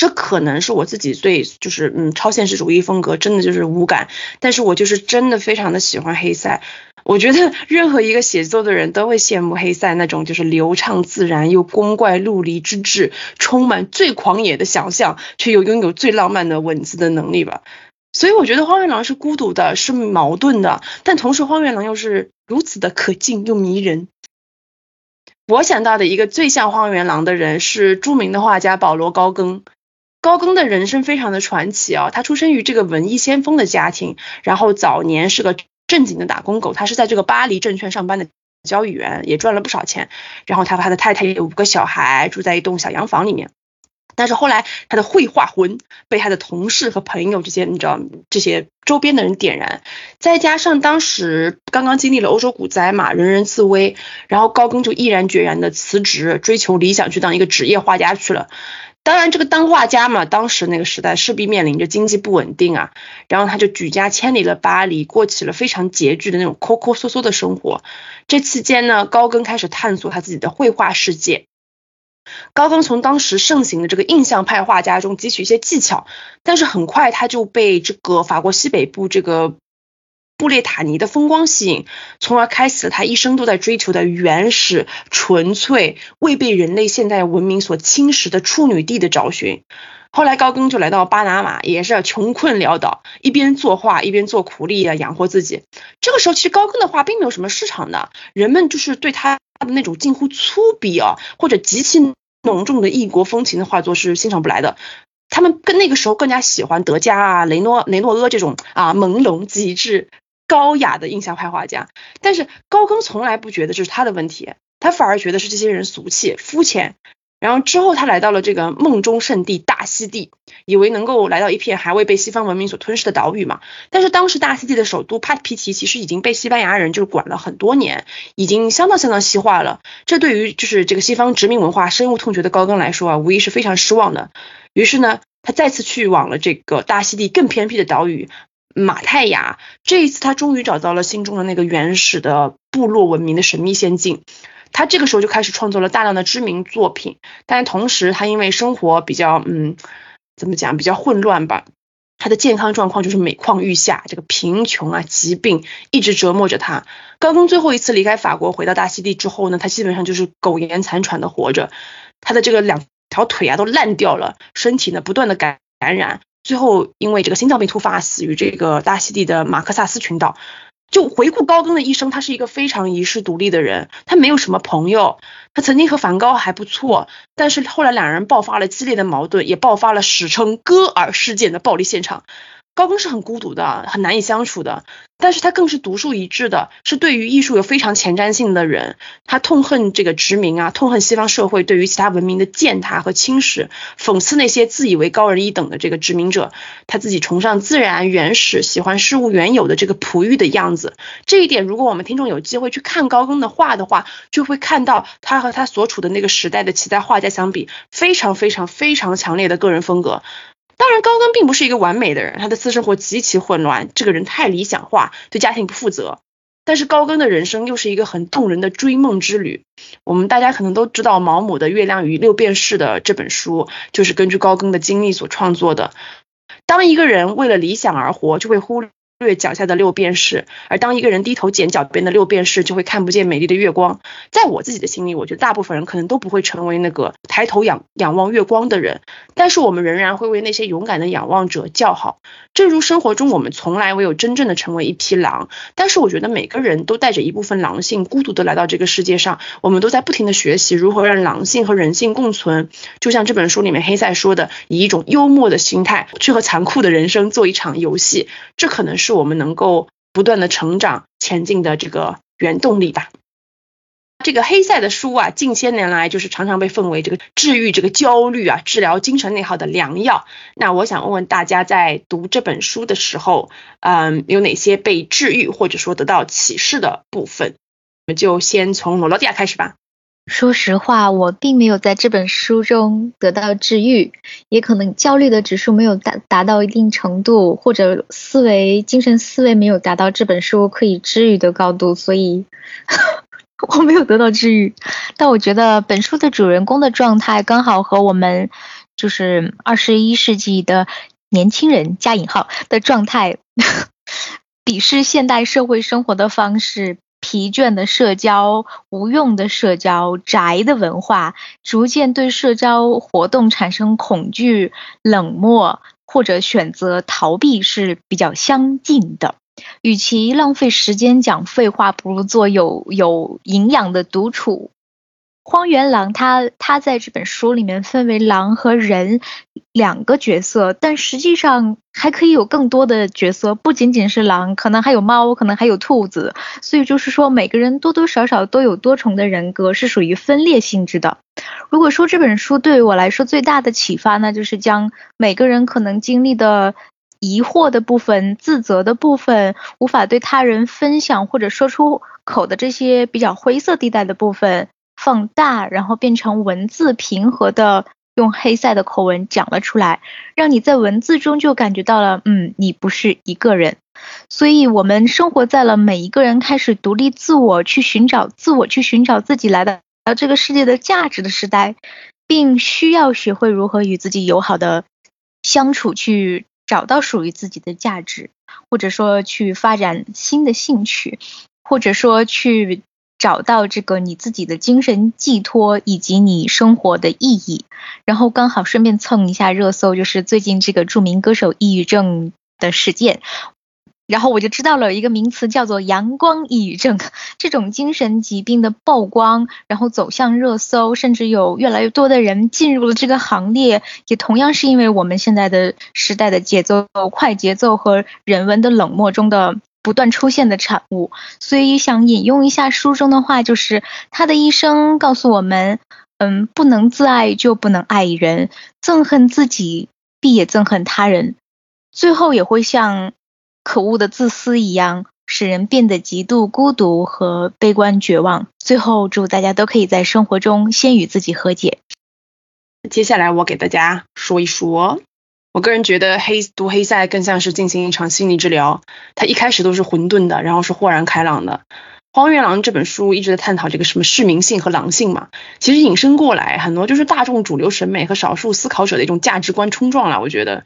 这可能是我自己最就是嗯超现实主义风格，真的就是无感。但是我就是真的非常的喜欢黑塞。我觉得 任何一个写作的人都会羡慕黑塞那种就是流畅自然又光怪陆离之至，充满最狂野的想象，却又拥有最浪漫的文字的能力吧。所以我觉得荒原狼是孤独的，是矛盾的，但同时荒原狼又是如此的可敬又迷人。我想到的一个最像荒原狼的人是著名的画家保罗高更。高更的人生非常的传奇啊，他出生于这个文艺先锋的家庭，然后早年是个正经的打工狗，他是在这个巴黎证券上班的交易员，也赚了不少钱。然后他和他的太太有五个小孩，住在一栋小洋房里面。但是后来他的绘画魂被他的同事和朋友这些你知道这些周边的人点燃，再加上当时刚刚经历了欧洲股灾嘛，人人自危，然后高更就毅然决然的辞职，追求理想，去当一个职业画家去了。当然，这个当画家嘛，当时那个时代势必面临着经济不稳定啊，然后他就举家迁离了巴黎，过起了非常拮据的那种抠抠缩缩的生活。这期间呢，高更开始探索他自己的绘画世界。高更从当时盛行的这个印象派画家中汲取一些技巧，但是很快他就被这个法国西北部这个。布列塔尼的风光吸引，从而开启了他一生都在追求的原始、纯粹、未被人类现代文明所侵蚀的处女地的找寻。后来高更就来到巴拿马，也是穷困潦倒，一边作画一边做苦力啊，养活自己。这个时候其实高更的画并没有什么市场的，人们就是对他的那种近乎粗鄙啊，或者极其浓重的异国风情的画作是欣赏不来的。他们跟那个时候更加喜欢德加啊、雷诺雷诺阿这种啊朦胧极致。高雅的印象派画家，但是高更从来不觉得这是他的问题，他反而觉得是这些人俗气、肤浅。然后之后他来到了这个梦中圣地大溪地，以为能够来到一片还未被西方文明所吞噬的岛屿嘛。但是当时大溪地的首都帕皮提其实已经被西班牙人就是管了很多年，已经相当相当西化了。这对于就是这个西方殖民文化深恶痛绝的高更来说啊，无疑是非常失望的。于是呢，他再次去往了这个大溪地更偏僻的岛屿。马太亚。这一次他终于找到了心中的那个原始的部落文明的神秘仙境。他这个时候就开始创作了大量的知名作品，但同时他因为生活比较嗯，怎么讲比较混乱吧，他的健康状况就是每况愈下，这个贫穷啊疾病一直折磨着他。高更最后一次离开法国回到大溪地之后呢，他基本上就是苟延残喘的活着，他的这个两条腿啊都烂掉了，身体呢不断的感感染，最后因为这个心脏病突发死于这个大溪地的马克萨斯群岛。就回顾高更的一生，他是一个非常遗世独立的人，他没有什么朋友。他曾经和梵高还不错，但是后来两人爆发了激烈的矛盾，也爆发了史称戈尔事件的暴力现场。高更是很孤独的，很难以相处的，但是他更是独树一帜的，是对于艺术有非常前瞻性的人。他痛恨这个殖民啊，痛恨西方社会对于其他文明的践踏和侵蚀，讽刺那些自以为高人一等的这个殖民者。他自己崇尚自然、原始，喜欢事物原有的这个璞玉的样子。这一点，如果我们听众有机会去看高更的画的话，就会看到他和他所处的那个时代的其他画家相比，非常非常非常强烈的个人风格。当然，高更并不是一个完美的人，他的私生活极其混乱，这个人太理想化，对家庭不负责。但是高更的人生又是一个很动人的追梦之旅。我们大家可能都知道毛姆的《月亮与六便士》的这本书，就是根据高更的经历所创作的。当一个人为了理想而活，就会忽略。脚下的六便士，而当一个人低头捡脚边的六便士，就会看不见美丽的月光。在我自己的心里，我觉得大部分人可能都不会成为那个抬头仰仰望月光的人，但是我们仍然会为那些勇敢的仰望者叫好。正如生活中，我们从来没有真正的成为一匹狼，但是我觉得每个人都带着一部分狼性，孤独的来到这个世界上。我们都在不停的学习如何让狼性和人性共存。就像这本书里面黑塞说的，以一种幽默的心态去和残酷的人生做一场游戏，这可能是。是我们能够不断的成长前进的这个原动力吧。这个黑塞的书啊，近些年来就是常常被奉为这个治愈这个焦虑啊、治疗精神内耗的良药。那我想问问大家，在读这本书的时候，嗯，有哪些被治愈或者说得到启示的部分？我们就先从罗罗迪亚开始吧。说实话，我并没有在这本书中得到治愈，也可能焦虑的指数没有达达到一定程度，或者思维精神思维没有达到这本书可以治愈的高度，所以 我没有得到治愈。但我觉得本书的主人公的状态刚好和我们就是二十一世纪的年轻人加引号的状态，鄙视现代社会生活的方式。疲倦的社交、无用的社交、宅的文化，逐渐对社交活动产生恐惧、冷漠或者选择逃避是比较相近的。与其浪费时间讲废话，不如做有有营养的独处。荒原狼，他他在这本书里面分为狼和人两个角色，但实际上还可以有更多的角色，不仅仅是狼，可能还有猫，可能还有兔子。所以就是说，每个人多多少少都有多重的人格，是属于分裂性质的。如果说这本书对于我来说最大的启发呢，就是将每个人可能经历的疑惑的部分、自责的部分、无法对他人分享或者说出口的这些比较灰色地带的部分。放大，然后变成文字平和的，用黑塞的口吻讲了出来，让你在文字中就感觉到了，嗯，你不是一个人。所以，我们生活在了每一个人开始独立自我，去寻找自我，去寻找自己来到这个世界的价值的时代，并需要学会如何与自己友好的相处，去找到属于自己的价值，或者说去发展新的兴趣，或者说去。找到这个你自己的精神寄托以及你生活的意义，然后刚好顺便蹭一下热搜，就是最近这个著名歌手抑郁症的事件，然后我就知道了一个名词叫做“阳光抑郁症”这种精神疾病的曝光，然后走向热搜，甚至有越来越多的人进入了这个行列，也同样是因为我们现在的时代的节奏快节奏和人文的冷漠中的。不断出现的产物，所以想引用一下书中的话，就是他的一生告诉我们，嗯，不能自爱就不能爱人，憎恨自己必也憎恨他人，最后也会像可恶的自私一样，使人变得极度孤独和悲观绝望。最后，祝大家都可以在生活中先与自己和解。接下来，我给大家说一说。我个人觉得黑读黑塞更像是进行一场心理治疗，它一开始都是混沌的，然后是豁然开朗的。荒原狼这本书一直在探讨这个什么市民性和狼性嘛，其实引申过来很多就是大众主流审美和少数思考者的一种价值观冲撞了。我觉得，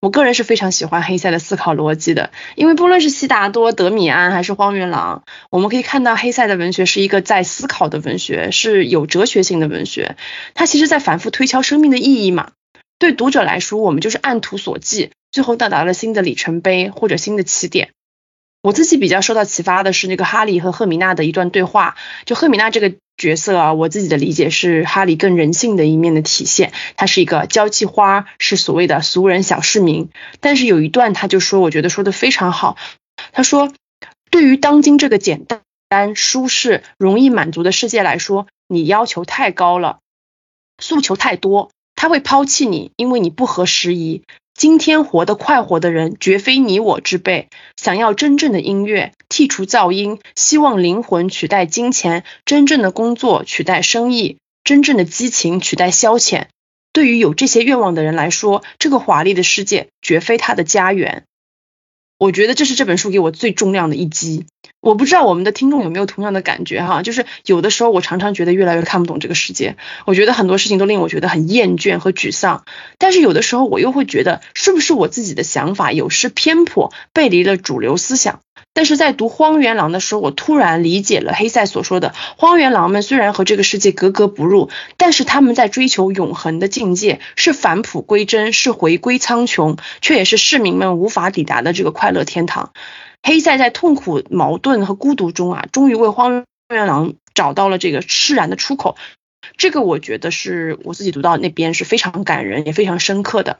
我个人是非常喜欢黑塞的思考逻辑的，因为不论是悉达多、德米安还是荒原狼，我们可以看到黑塞的文学是一个在思考的文学，是有哲学性的文学。他其实在反复推敲生命的意义嘛。对读者来说，我们就是按图索骥，最后到达了新的里程碑或者新的起点。我自己比较受到启发的是那个哈利和赫米娜的一段对话。就赫米娜这个角色啊，我自己的理解是哈利更人性的一面的体现。他是一个交际花，是所谓的俗人小市民。但是有一段他就说，我觉得说的非常好。他说，对于当今这个简单、舒适、容易满足的世界来说，你要求太高了，诉求太多，他会抛弃你，因为你不合时宜。今天活得快活的人，绝非你我之辈。想要真正的音乐，剔除噪音，希望灵魂取代金钱，真正的工作取代生意，真正的激情取代消遣。对于有这些愿望的人来说，这个华丽的世界绝非他的家园。我觉得这是这本书给我最重量的一击。我不知道我们的听众有没有同样的感觉哈，就是有的时候我常常觉得越来越看不懂这个世界，我觉得很多事情都令我觉得很厌倦和沮丧。但是有的时候我又会觉得，是不是我自己的想法有失偏颇，背离了主流思想？但是在读《荒原狼》的时候，我突然理解了黑塞所说的：荒原狼们虽然和这个世界格格不入，但是他们在追求永恒的境界，是返璞归真，是回归苍穹，却也是市民们无法抵达的这个快乐天堂。黑塞在痛苦、矛盾和孤独中啊，终于为荒原狼找到了这个释然的出口。这个我觉得是我自己读到那边是非常感人，也非常深刻的。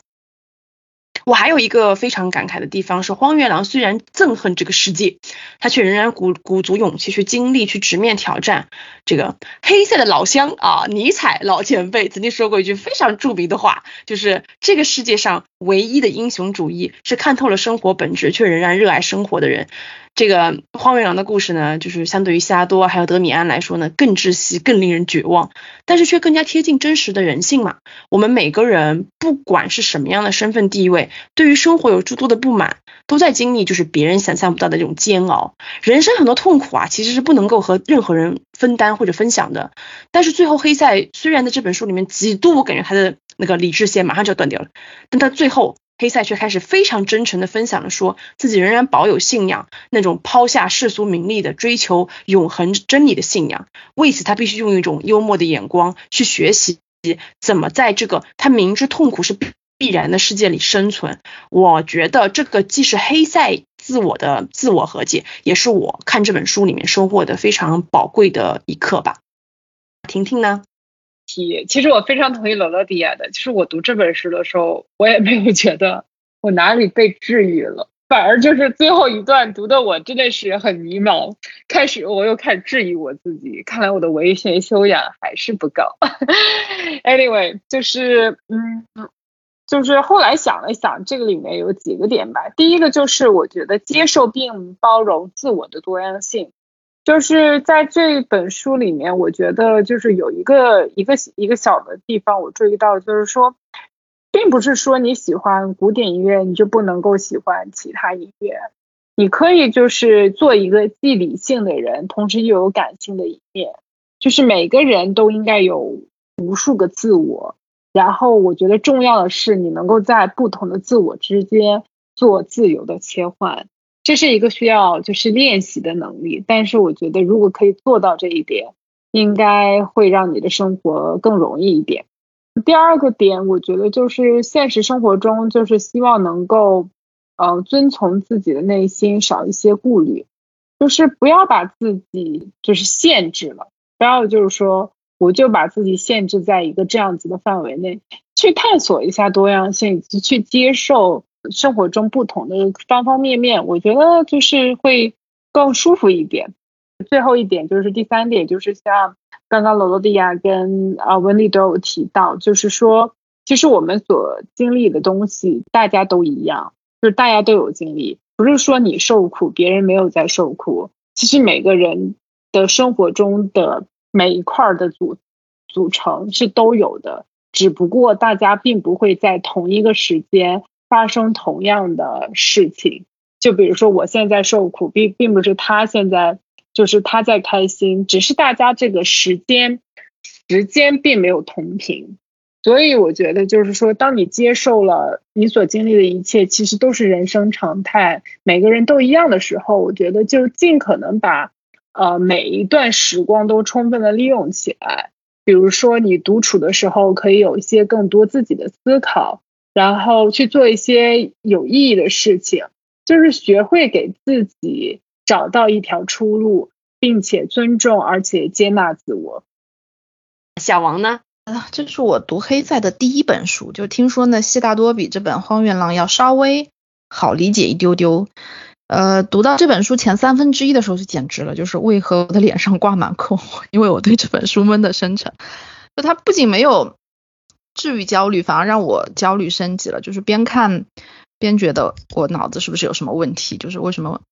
我还有一个非常感慨的地方是，荒原狼虽然憎恨这个世界，他却仍然鼓鼓足勇气去经历、去直面挑战。这个黑色的老乡啊，尼采老前辈曾经说过一句非常著名的话，就是这个世界上唯一的英雄主义是看透了生活本质却仍然热爱生活的人。这个荒原狼的故事呢，就是相对于夏多还有德米安来说呢，更窒息、更令人绝望，但是却更加贴近真实的人性嘛。我们每个人不管是什么样的身份地位，对于生活有诸多的不满，都在经历就是别人想象不到的这种煎熬。人生很多痛苦啊，其实是不能够和任何人分担或者分享的。但是最后黑塞虽然在这本书里面几度我感觉他的那个理智线马上就要断掉了，但他最后。黑塞却开始非常真诚的分享了，说自己仍然保有信仰，那种抛下世俗名利的追求永恒真理的信仰。为此，他必须用一种幽默的眼光去学习怎么在这个他明知痛苦是必然的世界里生存。我觉得这个既是黑塞自我的自我和解，也是我看这本书里面收获的非常宝贵的一课吧。婷婷呢？题，其实我非常同意罗罗迪亚的。就是我读这本书的时候，我也没有觉得我哪里被治愈了，反而就是最后一段读的我真的是很迷茫。开始我又开始质疑我自己，看来我的文学修养还是不够。Anyway，就是嗯，就是后来想了想，这个里面有几个点吧。第一个就是我觉得接受并包容自我的多样性。就是在这本书里面，我觉得就是有一个一个一个小的地方，我注意到，就是说，并不是说你喜欢古典音乐，你就不能够喜欢其他音乐。你可以就是做一个既理性的人，同时又有感性的一面。就是每个人都应该有无数个自我，然后我觉得重要的是你能够在不同的自我之间做自由的切换。这是一个需要就是练习的能力，但是我觉得如果可以做到这一点，应该会让你的生活更容易一点。第二个点，我觉得就是现实生活中就是希望能够，呃，遵从自己的内心，少一些顾虑，就是不要把自己就是限制了，不要就是说我就把自己限制在一个这样子的范围内，去探索一下多样性，以及去接受。生活中不同的方方面面，我觉得就是会更舒服一点。最后一点就是第三点，就是像刚刚罗罗迪亚跟啊温丽都有提到，就是说，其实我们所经历的东西，大家都一样，就是大家都有经历，不是说你受苦，别人没有在受苦。其实每个人的生活中的每一块的组组成是都有的。只不过大家并不会在同一个时间发生同样的事情。就比如说，我现在受苦，并并不是他现在就是他在开心，只是大家这个时间时间并没有同频。所以我觉得，就是说，当你接受了你所经历的一切，其实都是人生常态，每个人都一样的时候，我觉得就尽可能把呃每一段时光都充分的利用起来。比如说，你独处的时候，可以有一些更多自己的思考，然后去做一些有意义的事情，就是学会给自己找到一条出路，并且尊重而且接纳自我。小王呢？啊，这是我读黑塞的第一本书，就听说呢，悉达多比这本《荒原狼》要稍微好理解一丢丢。呃，读到这本书前三分之一的时候就简直了，就是为何我的脸上挂满困惑？因为我对这本书闷得深沉。就它不仅没有治愈焦虑，反而让我焦虑升级了。就是边看边觉得我脑子是不是有什么问题？就是为什么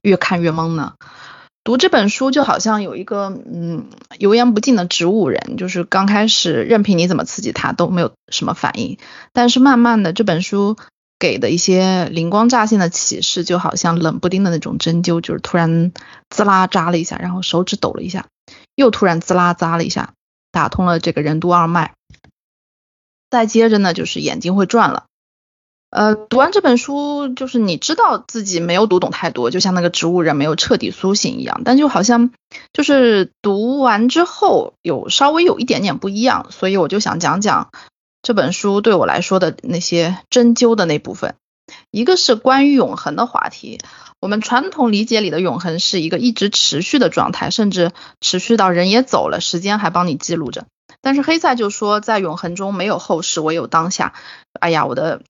越看越懵呢？读这本书就好像有一个嗯油盐不进的植物人，就是刚开始任凭你怎么刺激他都没有什么反应，但是慢慢的这本书给的一些灵光乍现的启示，就好像冷不丁的那种针灸，就是突然滋啦扎了一下，然后手指抖了一下，又突然滋啦扎了一下，打通了这个任督二脉，再接着呢就是眼睛会转了。呃，读完这本书，就是你知道自己没有读懂太多，就像那个植物人没有彻底苏醒一样。但就好像就是读完之后有稍微有一点点不一样，所以我就想讲讲这本书对我来说的那些针灸的那部分。一个是关于永恒的话题，我们传统理解里的永恒是一个一直持续的状态，甚至持续到人也走了，时间还帮你记录着。但是黑塞就说，在永恒中没有后世，唯有当下。哎呀，我的。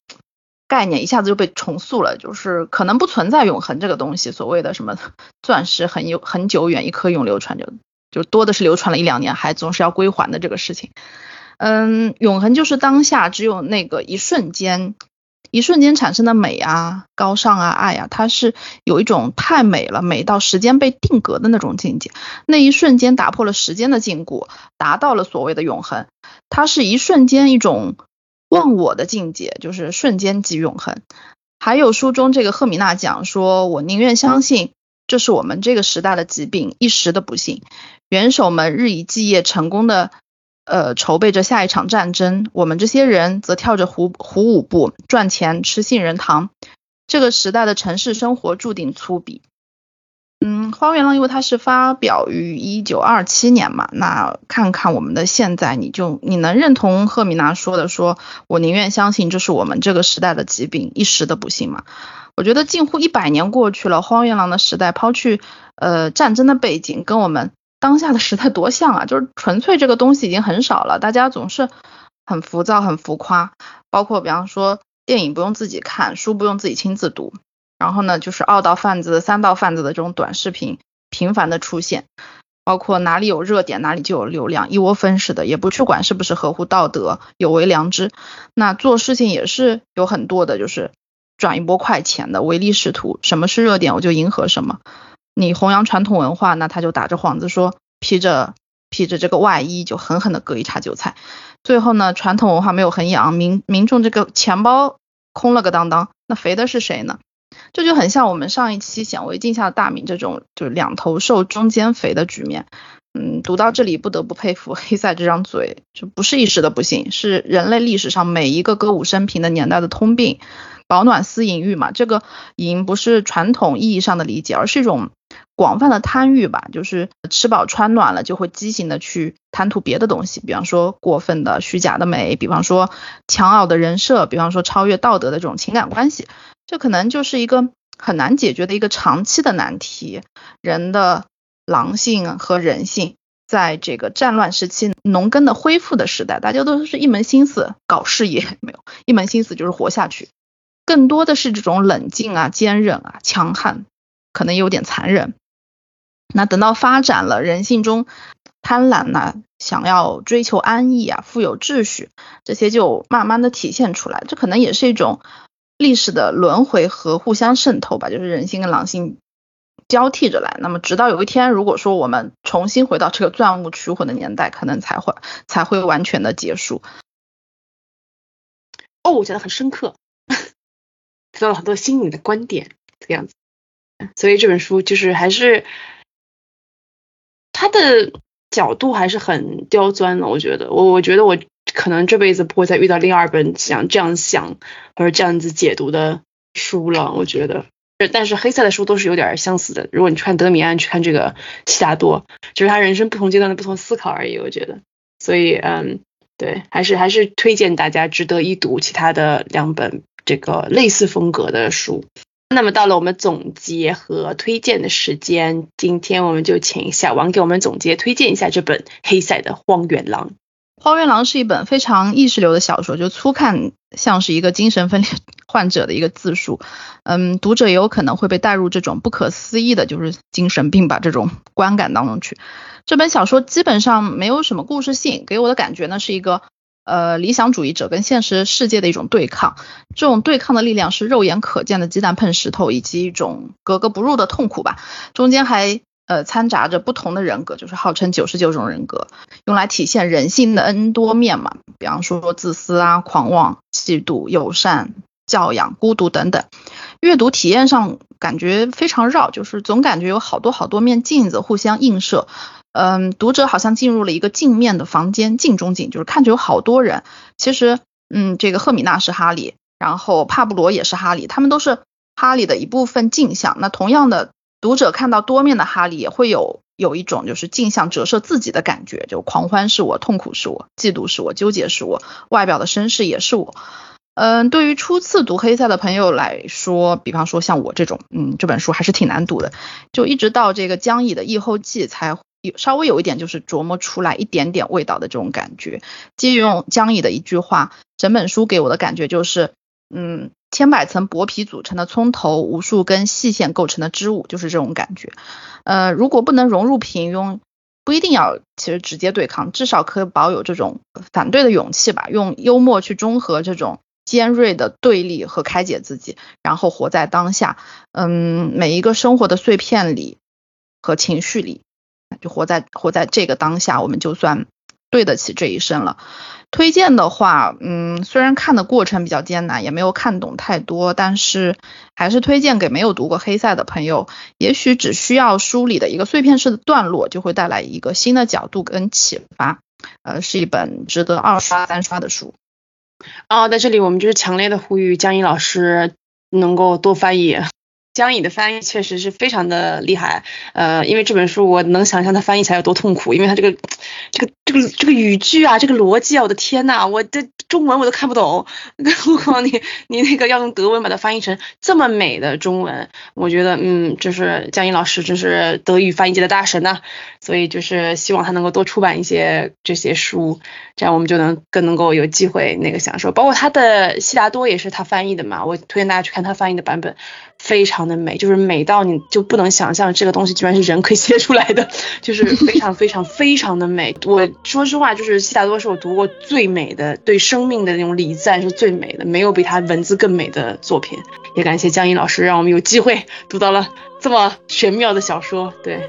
概念一下子就被重塑了，就是可能不存在永恒这个东西。所谓的什么钻石很有很久远，一颗永流传，就就多的是流传了一两年，还总是要归还的这个事情。嗯，永恒就是当下，只有那个一瞬间，一瞬间产生的美啊、高尚啊、爱啊，它是有一种太美了，美到时间被定格的那种境界。那一瞬间打破了时间的禁锢，达到了所谓的永恒。它是一瞬间一种。忘我的境界就是瞬间即永恒。还有书中这个赫米娜讲说，我宁愿相信这是我们这个时代的疾病，一时的不幸。元首们日以继夜成功的呃筹备着下一场战争，我们这些人则跳着虎虎舞步赚钱吃杏仁糖。这个时代的城市生活注定粗鄙。嗯，荒原狼因为它是发表于一九二七年嘛，那看看我们的现在，你就你能认同赫米娜说的，说我宁愿相信这是我们这个时代的疾病，一时的不幸吗？我觉得近乎一百年过去了，荒原狼的时代，抛去呃战争的背景，跟我们当下的时代多像啊，就是纯粹这个东西已经很少了，大家总是很浮躁、很浮夸，包括比方说电影不用自己看，书不用自己亲自读。然后呢，就是二道贩子、三道贩子的这种短视频频繁的出现，包括哪里有热点哪里就有流量，一窝蜂似的，也不去管是不是合乎道德、有违良知。那做事情也是有很多的，就是赚一波快钱的唯利是图。什么是热点，我就迎合什么。你弘扬传统文化，那他就打着幌子说披着披着这个外衣就狠狠的割一茬韭菜。最后呢，传统文化没有衡养，民民众这个钱包空了个当当，那肥的是谁呢？这就很像我们上一期显微镜下的大明这种，就是两头瘦中间肥的局面。嗯，读到这里不得不佩服黑塞这张嘴，这不是一时的不幸，是人类历史上每一个歌舞升平的年代的通病。保暖思淫欲嘛，这个淫不是传统意义上的理解，而是一种广泛的贪欲吧，就是吃饱穿暖了就会畸形的去贪图别的东西，比方说过分的虚假的美，比方说强傲的人设，比方说超越道德的这种情感关系。这可能就是一个很难解决的一个长期的难题。人的狼性和人性，在这个战乱时期、农耕的恢复的时代，大家都是一门心思搞事业，没有一门心思就是活下去。更多的是这种冷静啊、坚韧啊、强悍，可能有点残忍。那等到发展了，人性中贪婪呐，想要追求安逸啊、富有秩序，这些就慢慢的体现出来。这可能也是一种。历史的轮回和互相渗透吧，就是人性跟狼性交替着来。那么，直到有一天，如果说我们重新回到这个钻木取火的年代，可能才会才会完全的结束。哦，我觉得很深刻，得到了很多新颖的观点，这个样子。所以这本书就是还是他的角度还是很刁钻的，我觉得，我我觉得我可能这辈子不会再遇到另二本想这样想或者这样子解读的书了，我觉得。但是黑塞的书都是有点相似的，如果你去看德米安，去看这个悉达多，就是他人生不同阶段的不同思考而已，我觉得。所以，嗯，对，还是还是推荐大家值得一读其他的两本这个类似风格的书。那么到了我们总结和推荐的时间，今天我们就请小王给我们总结推荐一下这本黑塞的《荒原狼》。《荒原狼》是一本非常意识流的小说，就粗看像是一个精神分裂 患者的一个自述。嗯，读者也有可能会被带入这种不可思议的，就是精神病吧这种观感当中去。这本小说基本上没有什么故事性，给我的感觉呢是一个。呃，理想主义者跟现实世界的一种对抗，这种对抗的力量是肉眼可见的鸡蛋碰石头，以及一种格格不入的痛苦吧。中间还呃掺杂着不同的人格，就是号称九十九种人格，用来体现人性的 N 多面嘛。比方说自私啊、狂妄、嫉妒、友善、教养、孤独等等。阅读体验上感觉非常绕，就是总感觉有好多好多面镜子互相映射。嗯，读者好像进入了一个镜面的房间，镜中镜，就是看着有好多人。其实，嗯，这个赫米娜是哈利，然后帕布罗也是哈利，他们都是哈利的一部分镜像。那同样的，读者看到多面的哈利，也会有有一种就是镜像折射自己的感觉，就狂欢是我，痛苦是我，嫉妒是我，纠结是我，外表的绅士也是我。嗯，对于初次读黑塞的朋友来说，比方说像我这种，嗯，这本书还是挺难读的，就一直到这个江乙的译后记才。稍微有一点就是琢磨出来一点点味道的这种感觉。借用江乙的一句话，整本书给我的感觉就是，嗯，千百层薄皮组成的葱头，无数根细线构成的织物，就是这种感觉。呃，如果不能融入平庸，不一定要其实直接对抗，至少可以保有这种反对的勇气吧。用幽默去中和这种尖锐的对立和开解自己，然后活在当下。嗯，每一个生活的碎片里和情绪里。就活在活在这个当下，我们就算对得起这一生了。推荐的话，嗯，虽然看的过程比较艰难，也没有看懂太多，但是还是推荐给没有读过黑塞的朋友。也许只需要书里的一个碎片式的段落，就会带来一个新的角度跟启发。呃，是一本值得二刷三刷的书。哦，在这里我们就是强烈的呼吁江一老师能够多翻译。江乙的翻译确实是非常的厉害，呃，因为这本书我能想象他翻译起来有多痛苦，因为他这个这个这个这个语句啊，这个逻辑啊，我的天呐，我的中文我都看不懂，更何况你你那个要用德文把它翻译成这么美的中文，我觉得嗯，就是江乙老师真是德语翻译界的大神呐，所以就是希望他能够多出版一些这些书，这样我们就能更能够有机会那个享受，包括他的悉达多也是他翻译的嘛，我推荐大家去看他翻译的版本。非常的美，就是美到你就不能想象这个东西居然是人可以写出来的，就是非常非常非常的美。我说实话，就是悉达多是我读过最美的，对生命的那种礼赞是最美的，没有比他文字更美的作品。也感谢江阴老师，让我们有机会读到了这么玄妙的小说。对。